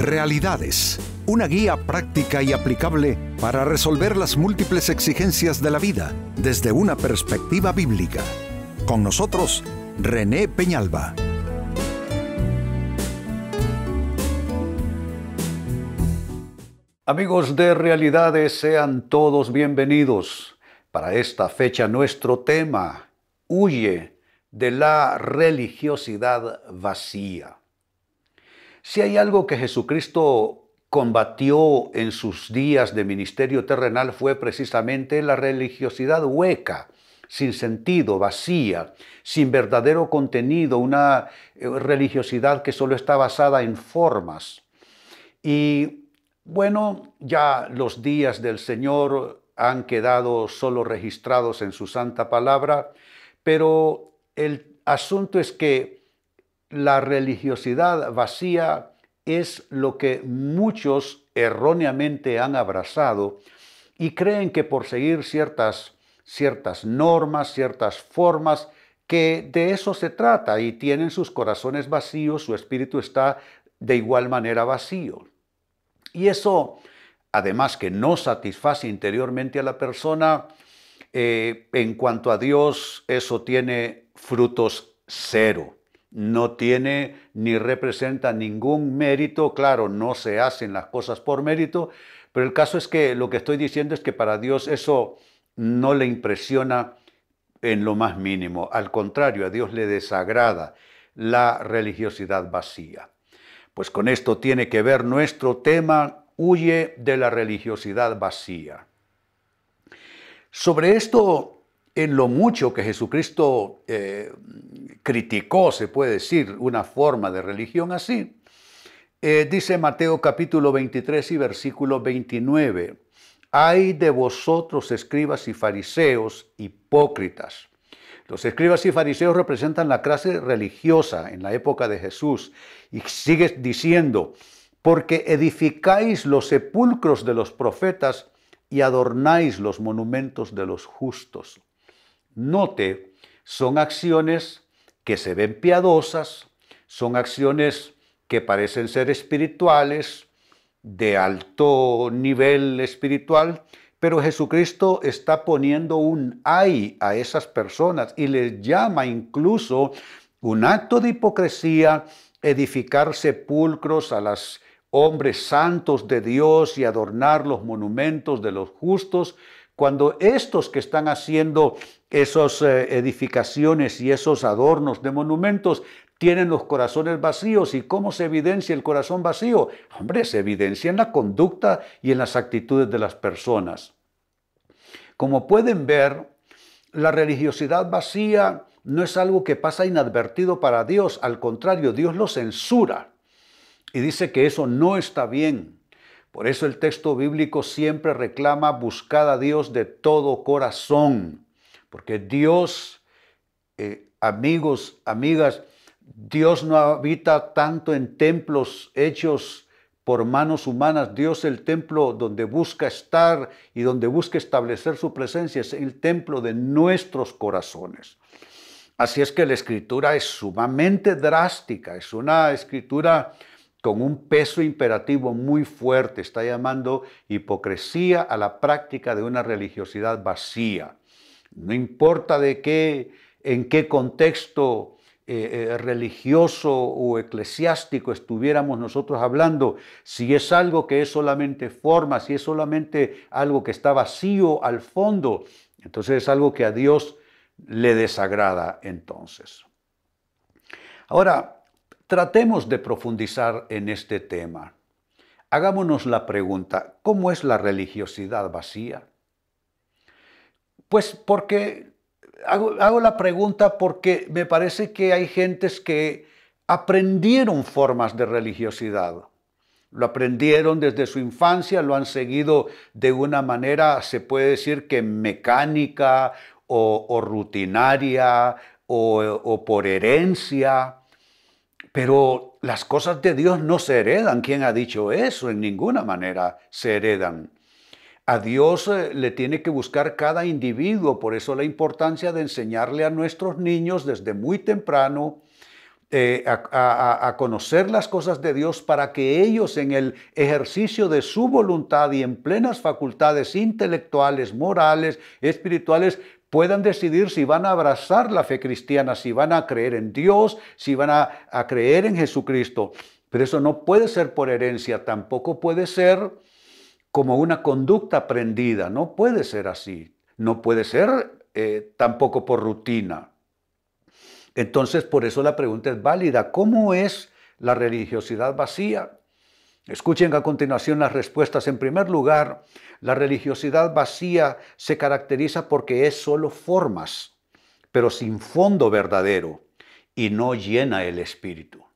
Realidades, una guía práctica y aplicable para resolver las múltiples exigencias de la vida desde una perspectiva bíblica. Con nosotros, René Peñalba. Amigos de Realidades, sean todos bienvenidos. Para esta fecha nuestro tema, huye de la religiosidad vacía. Si hay algo que Jesucristo combatió en sus días de ministerio terrenal fue precisamente la religiosidad hueca, sin sentido, vacía, sin verdadero contenido, una eh, religiosidad que solo está basada en formas. Y bueno, ya los días del Señor han quedado solo registrados en su santa palabra, pero el asunto es que la religiosidad vacía es lo que muchos erróneamente han abrazado y creen que por seguir ciertas, ciertas normas, ciertas formas, que de eso se trata y tienen sus corazones vacíos, su espíritu está de igual manera vacío. Y eso, además que no satisface interiormente a la persona, eh, en cuanto a Dios, eso tiene frutos cero no tiene ni representa ningún mérito. Claro, no se hacen las cosas por mérito, pero el caso es que lo que estoy diciendo es que para Dios eso no le impresiona en lo más mínimo. Al contrario, a Dios le desagrada la religiosidad vacía. Pues con esto tiene que ver nuestro tema, huye de la religiosidad vacía. Sobre esto en lo mucho que Jesucristo eh, criticó, se puede decir, una forma de religión así, eh, dice Mateo capítulo 23 y versículo 29, hay de vosotros escribas y fariseos hipócritas. Los escribas y fariseos representan la clase religiosa en la época de Jesús y sigue diciendo, porque edificáis los sepulcros de los profetas y adornáis los monumentos de los justos. Note, son acciones que se ven piadosas, son acciones que parecen ser espirituales, de alto nivel espiritual, pero Jesucristo está poniendo un ay a esas personas y les llama incluso un acto de hipocresía edificar sepulcros a los hombres santos de Dios y adornar los monumentos de los justos, cuando estos que están haciendo esas eh, edificaciones y esos adornos de monumentos tienen los corazones vacíos. ¿Y cómo se evidencia el corazón vacío? Hombre, se evidencia en la conducta y en las actitudes de las personas. Como pueden ver, la religiosidad vacía no es algo que pasa inadvertido para Dios, al contrario, Dios lo censura y dice que eso no está bien. Por eso el texto bíblico siempre reclama buscar a Dios de todo corazón, porque Dios, eh, amigos, amigas, Dios no habita tanto en templos hechos por manos humanas. Dios el templo donde busca estar y donde busca establecer su presencia es el templo de nuestros corazones. Así es que la escritura es sumamente drástica, es una escritura con un peso imperativo muy fuerte, está llamando hipocresía a la práctica de una religiosidad vacía. No importa de qué, en qué contexto eh, eh, religioso o eclesiástico estuviéramos nosotros hablando, si es algo que es solamente forma, si es solamente algo que está vacío al fondo, entonces es algo que a Dios le desagrada entonces. Ahora, Tratemos de profundizar en este tema. Hagámonos la pregunta, ¿cómo es la religiosidad vacía? Pues porque hago, la pregunta porque me parece que hay gentes que aprendieron formas de religiosidad. Lo aprendieron desde su infancia, lo han seguido de una manera, se puede decir que mecánica o, rutinaria o por herencia pero las cosas de Dios no se heredan. ¿Quién ha dicho eso? En ninguna manera se heredan. A Dios eh, le tiene que buscar cada individuo, por eso la importancia de enseñarle a nuestros niños desde muy temprano eh, a, conocer las cosas de Dios para que ellos en el ejercicio de su voluntad y en plenas facultades intelectuales, morales, espirituales, puedan decidir si van a abrazar la fe cristiana, si van a creer en Dios, si van a, a creer en Jesucristo. Pero eso no puede ser por herencia, tampoco puede ser como una conducta aprendida, no puede ser así, no puede ser eh, tampoco por rutina. Entonces, por eso la pregunta es válida. ¿Cómo es la religiosidad vacía? Escuchen a continuación las respuestas. En primer lugar, la religiosidad vacía se caracteriza porque es solo formas, pero sin fondo verdadero y no llena el espíritu.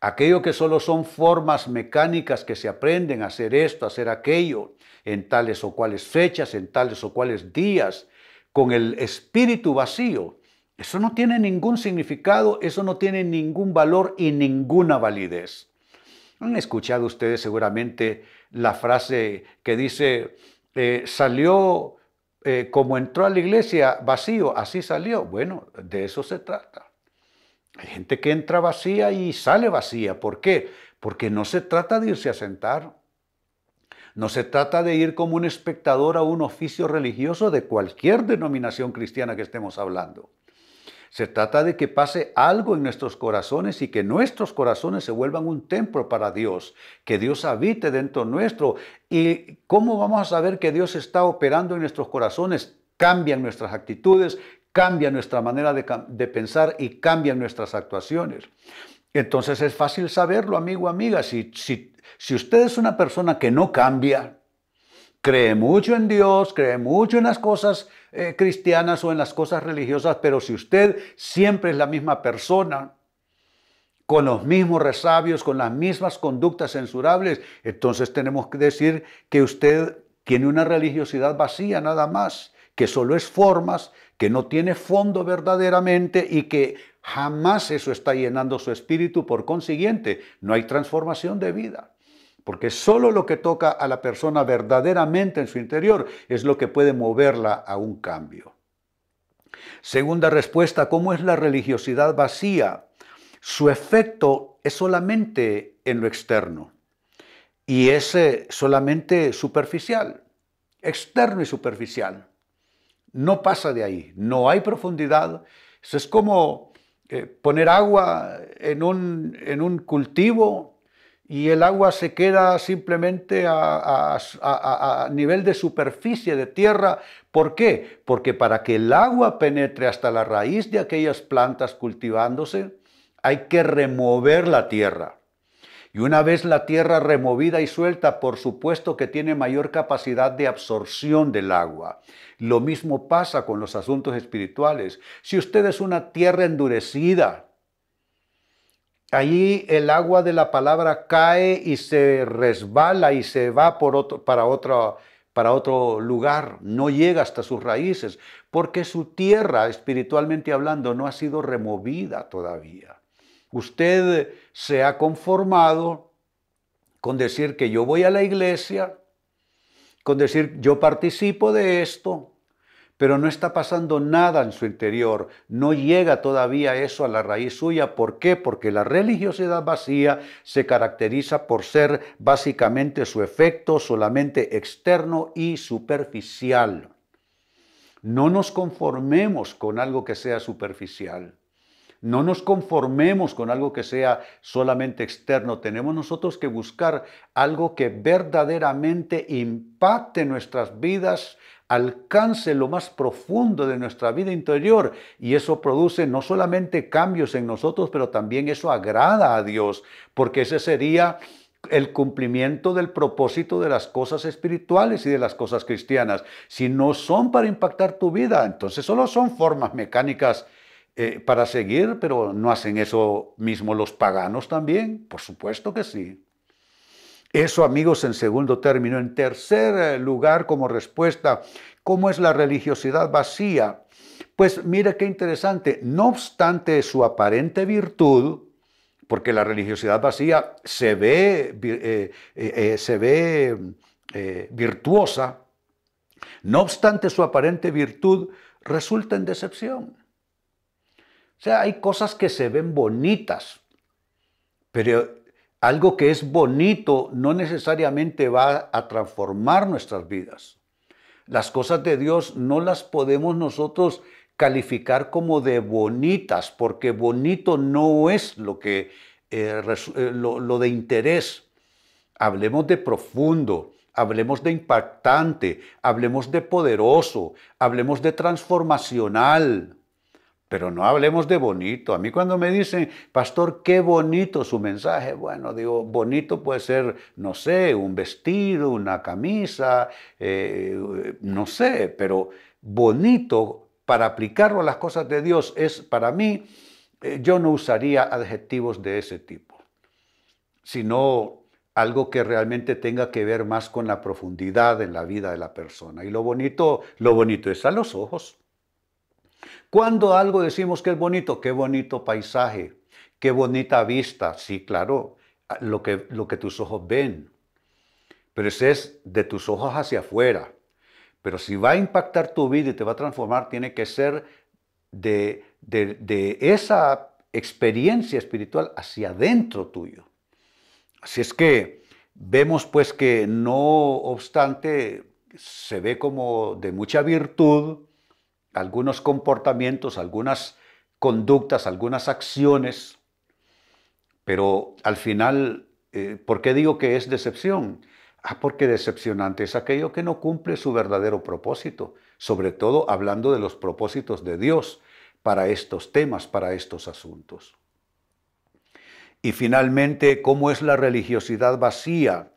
Aquello que solo son formas mecánicas que se aprenden a hacer esto, a hacer aquello, en tales o cuales fechas, en tales o cuales días, con el espíritu vacío, eso no tiene ningún significado, eso no tiene ningún valor y ninguna validez. Han escuchado ustedes seguramente la frase que dice, eh, salió eh, como entró a la iglesia vacío, así salió. Bueno, de eso se trata. Hay gente que entra vacía y sale vacía. ¿Por qué? Porque no se trata de irse a sentar. No se trata de ir como un espectador a un oficio religioso de cualquier denominación cristiana que estemos hablando. Se trata de que pase algo en nuestros corazones y que nuestros corazones se vuelvan un templo para Dios, que Dios habite dentro nuestro. ¿Y cómo vamos a saber que Dios está operando en nuestros corazones? Cambian nuestras actitudes, cambia nuestra manera de, pensar y cambian nuestras actuaciones. Entonces es fácil saberlo, amigo, amiga. Si, si, si usted es una persona que no cambia, cree mucho en Dios, cree mucho en las cosas eh, cristianas o en las cosas religiosas, pero si usted siempre es la misma persona, con los mismos resabios, con las mismas conductas censurables, entonces tenemos que decir que usted tiene una religiosidad vacía nada más, que solo es formas, que no tiene fondo verdaderamente y que jamás eso está llenando su espíritu. Por consiguiente, no hay transformación de vida. Porque solo lo que toca a la persona verdaderamente en su interior es lo que puede moverla a un cambio. Segunda respuesta, ¿cómo es la religiosidad vacía? Su efecto es solamente en lo externo y es eh, solamente superficial, externo y superficial no pasa de ahí, no hay profundidad. Es como eh, poner agua en un, en un, cultivo y el agua se queda simplemente a, a, nivel de superficie de tierra. ¿Por qué? Porque para que el agua penetre hasta la raíz de aquellas plantas cultivándose, hay que remover la tierra. Y una vez la tierra removida y suelta, por supuesto que tiene mayor capacidad de absorción del agua. Lo mismo pasa con los asuntos espirituales. Si usted es una tierra endurecida, allí el agua de la palabra cae y se resbala y se va para, otro, para otro lugar, no llega hasta sus raíces, porque su tierra, espiritualmente hablando, no ha sido removida todavía. Usted se ha conformado con decir que yo voy a la iglesia, con decir yo participo de esto, pero no está pasando nada en su interior, no llega todavía eso a la raíz suya. ¿Por qué? Porque la religiosidad vacía se caracteriza por ser básicamente su efecto solamente externo y superficial. No nos conformemos con algo que sea superficial. No nos conformemos con algo que sea solamente externo. Tenemos nosotros que buscar algo que verdaderamente impacte nuestras vidas, alcance lo más profundo de nuestra vida interior y eso produce no solamente cambios en nosotros, pero también eso agrada a Dios, porque ese sería el cumplimiento del propósito de las cosas espirituales y de las cosas cristianas. Si no son para impactar tu vida, entonces solo son formas mecánicas eh, para seguir, pero ¿no hacen eso mismo los paganos también? Por supuesto que sí. Eso, amigos, en segundo término. En tercer eh, lugar, como respuesta, ¿cómo es la religiosidad vacía? Pues mire qué interesante. No obstante su aparente virtud, porque la religiosidad vacía se ve, eh, se ve virtuosa, no obstante su aparente virtud, resulta en decepción. O sea, hay cosas que se ven bonitas, pero algo que es bonito no necesariamente va a transformar nuestras vidas. Las cosas de Dios no las podemos nosotros calificar como de bonitas, porque bonito no es lo que eh, eh, lo, de interés. Hablemos de profundo, hablemos de impactante, hablemos de poderoso, hablemos de transformacional, pero no hablemos de bonito. A mí cuando me dicen, pastor, qué bonito su mensaje, bueno, digo, bonito puede ser, no sé, un vestido, una camisa, eh, no sé, pero bonito para aplicarlo a las cosas de Dios es para mí eh, yo no usaría adjetivos de ese tipo, sino algo que realmente tenga que ver más con la profundidad en la vida de la persona. Y lo bonito, lo bonito es a los ojos. Cuando algo decimos que es bonito, qué bonito paisaje, qué bonita vista, sí, claro, lo que, lo que tus ojos ven. Pero ese es de tus ojos hacia afuera. Pero si va a impactar tu vida y te va a transformar, tiene que ser de, esa experiencia espiritual hacia adentro tuyo. Así es que vemos pues que no obstante se ve como de mucha virtud algunos comportamientos, algunas conductas, algunas acciones, pero al final, eh, ¿por qué digo que es decepción? Ah, porque decepcionante es aquello que no cumple su verdadero propósito, sobre todo hablando de los propósitos de Dios para estos temas, para estos asuntos. Y finalmente, ¿cómo es la religiosidad vacía?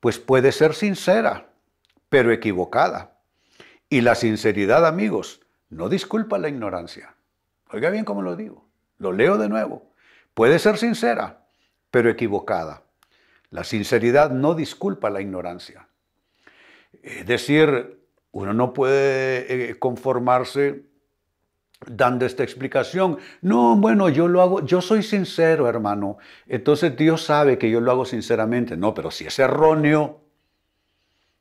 Pues puede ser sincera, pero equivocada. Y la sinceridad, amigos, no disculpa la ignorancia. Oiga bien cómo lo digo. Lo leo de nuevo. Puede ser sincera, pero equivocada. La sinceridad no disculpa la ignorancia. Es decir, uno no puede eh, conformarse dando esta explicación. No, bueno, yo lo hago, yo soy sincero, hermano. Entonces Dios sabe que yo lo hago sinceramente. No, pero si es erróneo,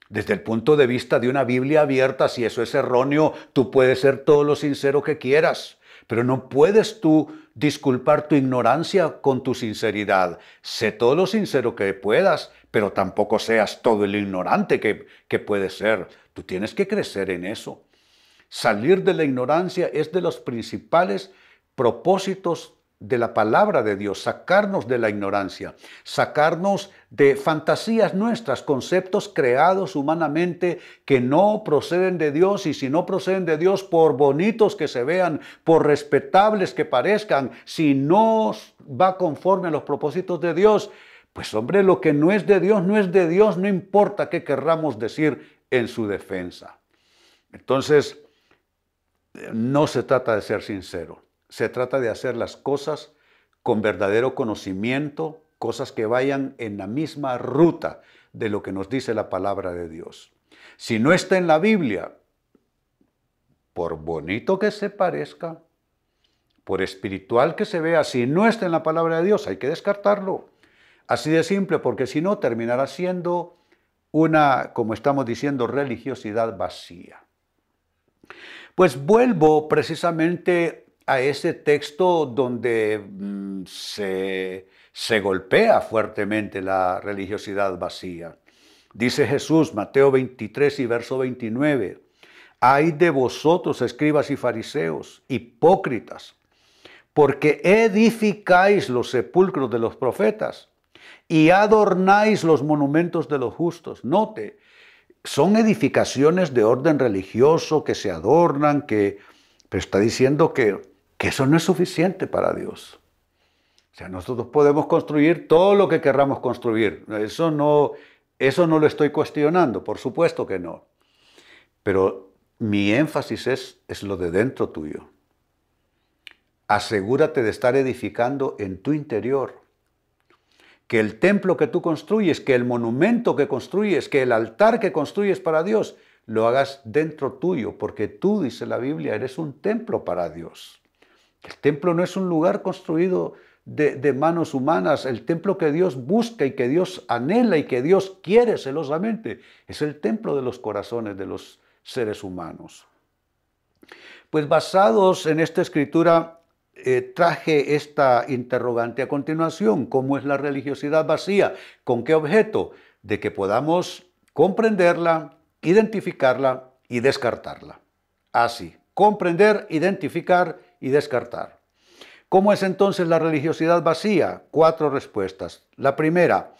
desde el punto de vista de una Biblia abierta, si eso es erróneo, tú puedes ser todo lo sincero que quieras, pero no puedes tú disculpar tu ignorancia con tu sinceridad. Sé todo lo sincero que puedas, pero tampoco seas todo el ignorante que, que puedes ser. Tú tienes que crecer en eso. Salir de la ignorancia es de los principales propósitos de la palabra de Dios, sacarnos de la ignorancia, sacarnos de fantasías nuestras, conceptos creados humanamente que no proceden de Dios y si no proceden de Dios, por bonitos que se vean, por respetables que parezcan, si no va conforme a los propósitos de Dios, pues hombre, lo que no es de Dios, no es de Dios, no importa qué querramos decir en su defensa. Entonces, no se trata de ser sincero se trata de hacer las cosas con verdadero conocimiento, cosas que vayan en la misma ruta de lo que nos dice la palabra de Dios. Si no está en la Biblia, por bonito que se parezca, por espiritual que se vea, si no está en la palabra de Dios, hay que descartarlo. Así de simple, porque si no terminará siendo una, como estamos diciendo, religiosidad vacía. Pues vuelvo precisamente a ese texto donde mm, se, se golpea fuertemente la religiosidad vacía. Dice Jesús, Mateo 23 y verso 29, hay de vosotros, escribas y fariseos, hipócritas, porque edificáis los sepulcros de los profetas y adornáis los monumentos de los justos. Note, son edificaciones de orden religioso que se adornan, que, pero está diciendo que que eso no es suficiente para Dios. O sea, nosotros podemos construir todo lo que querramos construir. Eso no, eso no lo estoy cuestionando, por supuesto que no. Pero mi énfasis es, es lo de dentro tuyo. Asegúrate de estar edificando en tu interior. Que el templo que tú construyes, que el monumento que construyes, que el altar que construyes para Dios, lo hagas dentro tuyo, porque tú, dice la Biblia, eres un templo para Dios. El templo no es un lugar construido de, manos humanas. El templo que Dios busca y que Dios anhela y que Dios quiere celosamente es el templo de los corazones de los seres humanos. Pues basados en esta escritura, eh, traje esta interrogante a continuación. ¿Cómo es la religiosidad vacía? ¿Con qué objeto? De que podamos comprenderla, identificarla y descartarla. Así, comprender, identificar y descartar. ¿Cómo es entonces la religiosidad vacía? Cuatro respuestas. La primera,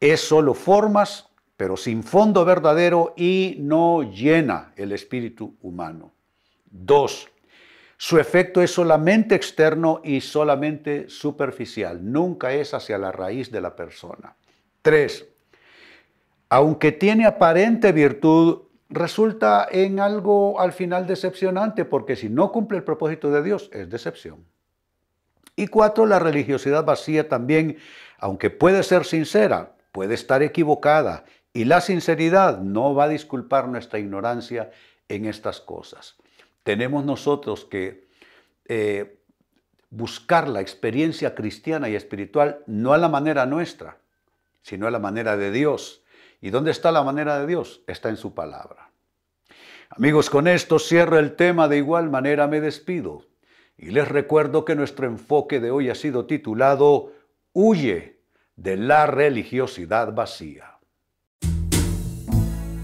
es solo formas, pero sin fondo verdadero y no llena el espíritu humano. Dos, su efecto es solamente externo y solamente superficial, nunca es hacia la raíz de la persona. Tres, aunque tiene aparente virtud, resulta en algo al final decepcionante, porque si no cumple el propósito de Dios, es decepción. Y cuatro, la religiosidad vacía también, aunque puede ser sincera, puede estar equivocada y la sinceridad no va a disculpar nuestra ignorancia en estas cosas. Tenemos nosotros que eh, buscar la experiencia cristiana y espiritual no a la manera nuestra, sino a la manera de Dios. ¿Y dónde está la manera de Dios? Está en su palabra. Amigos, con esto cierro el tema, de igual manera me despido. Y les recuerdo que nuestro enfoque de hoy ha sido titulado Huye de la religiosidad vacía.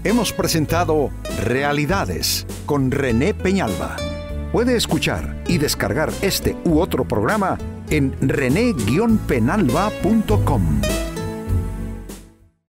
Hemos presentado Realidades con René Peñalba. Puede escuchar y descargar este u otro programa en rene-penalba.com.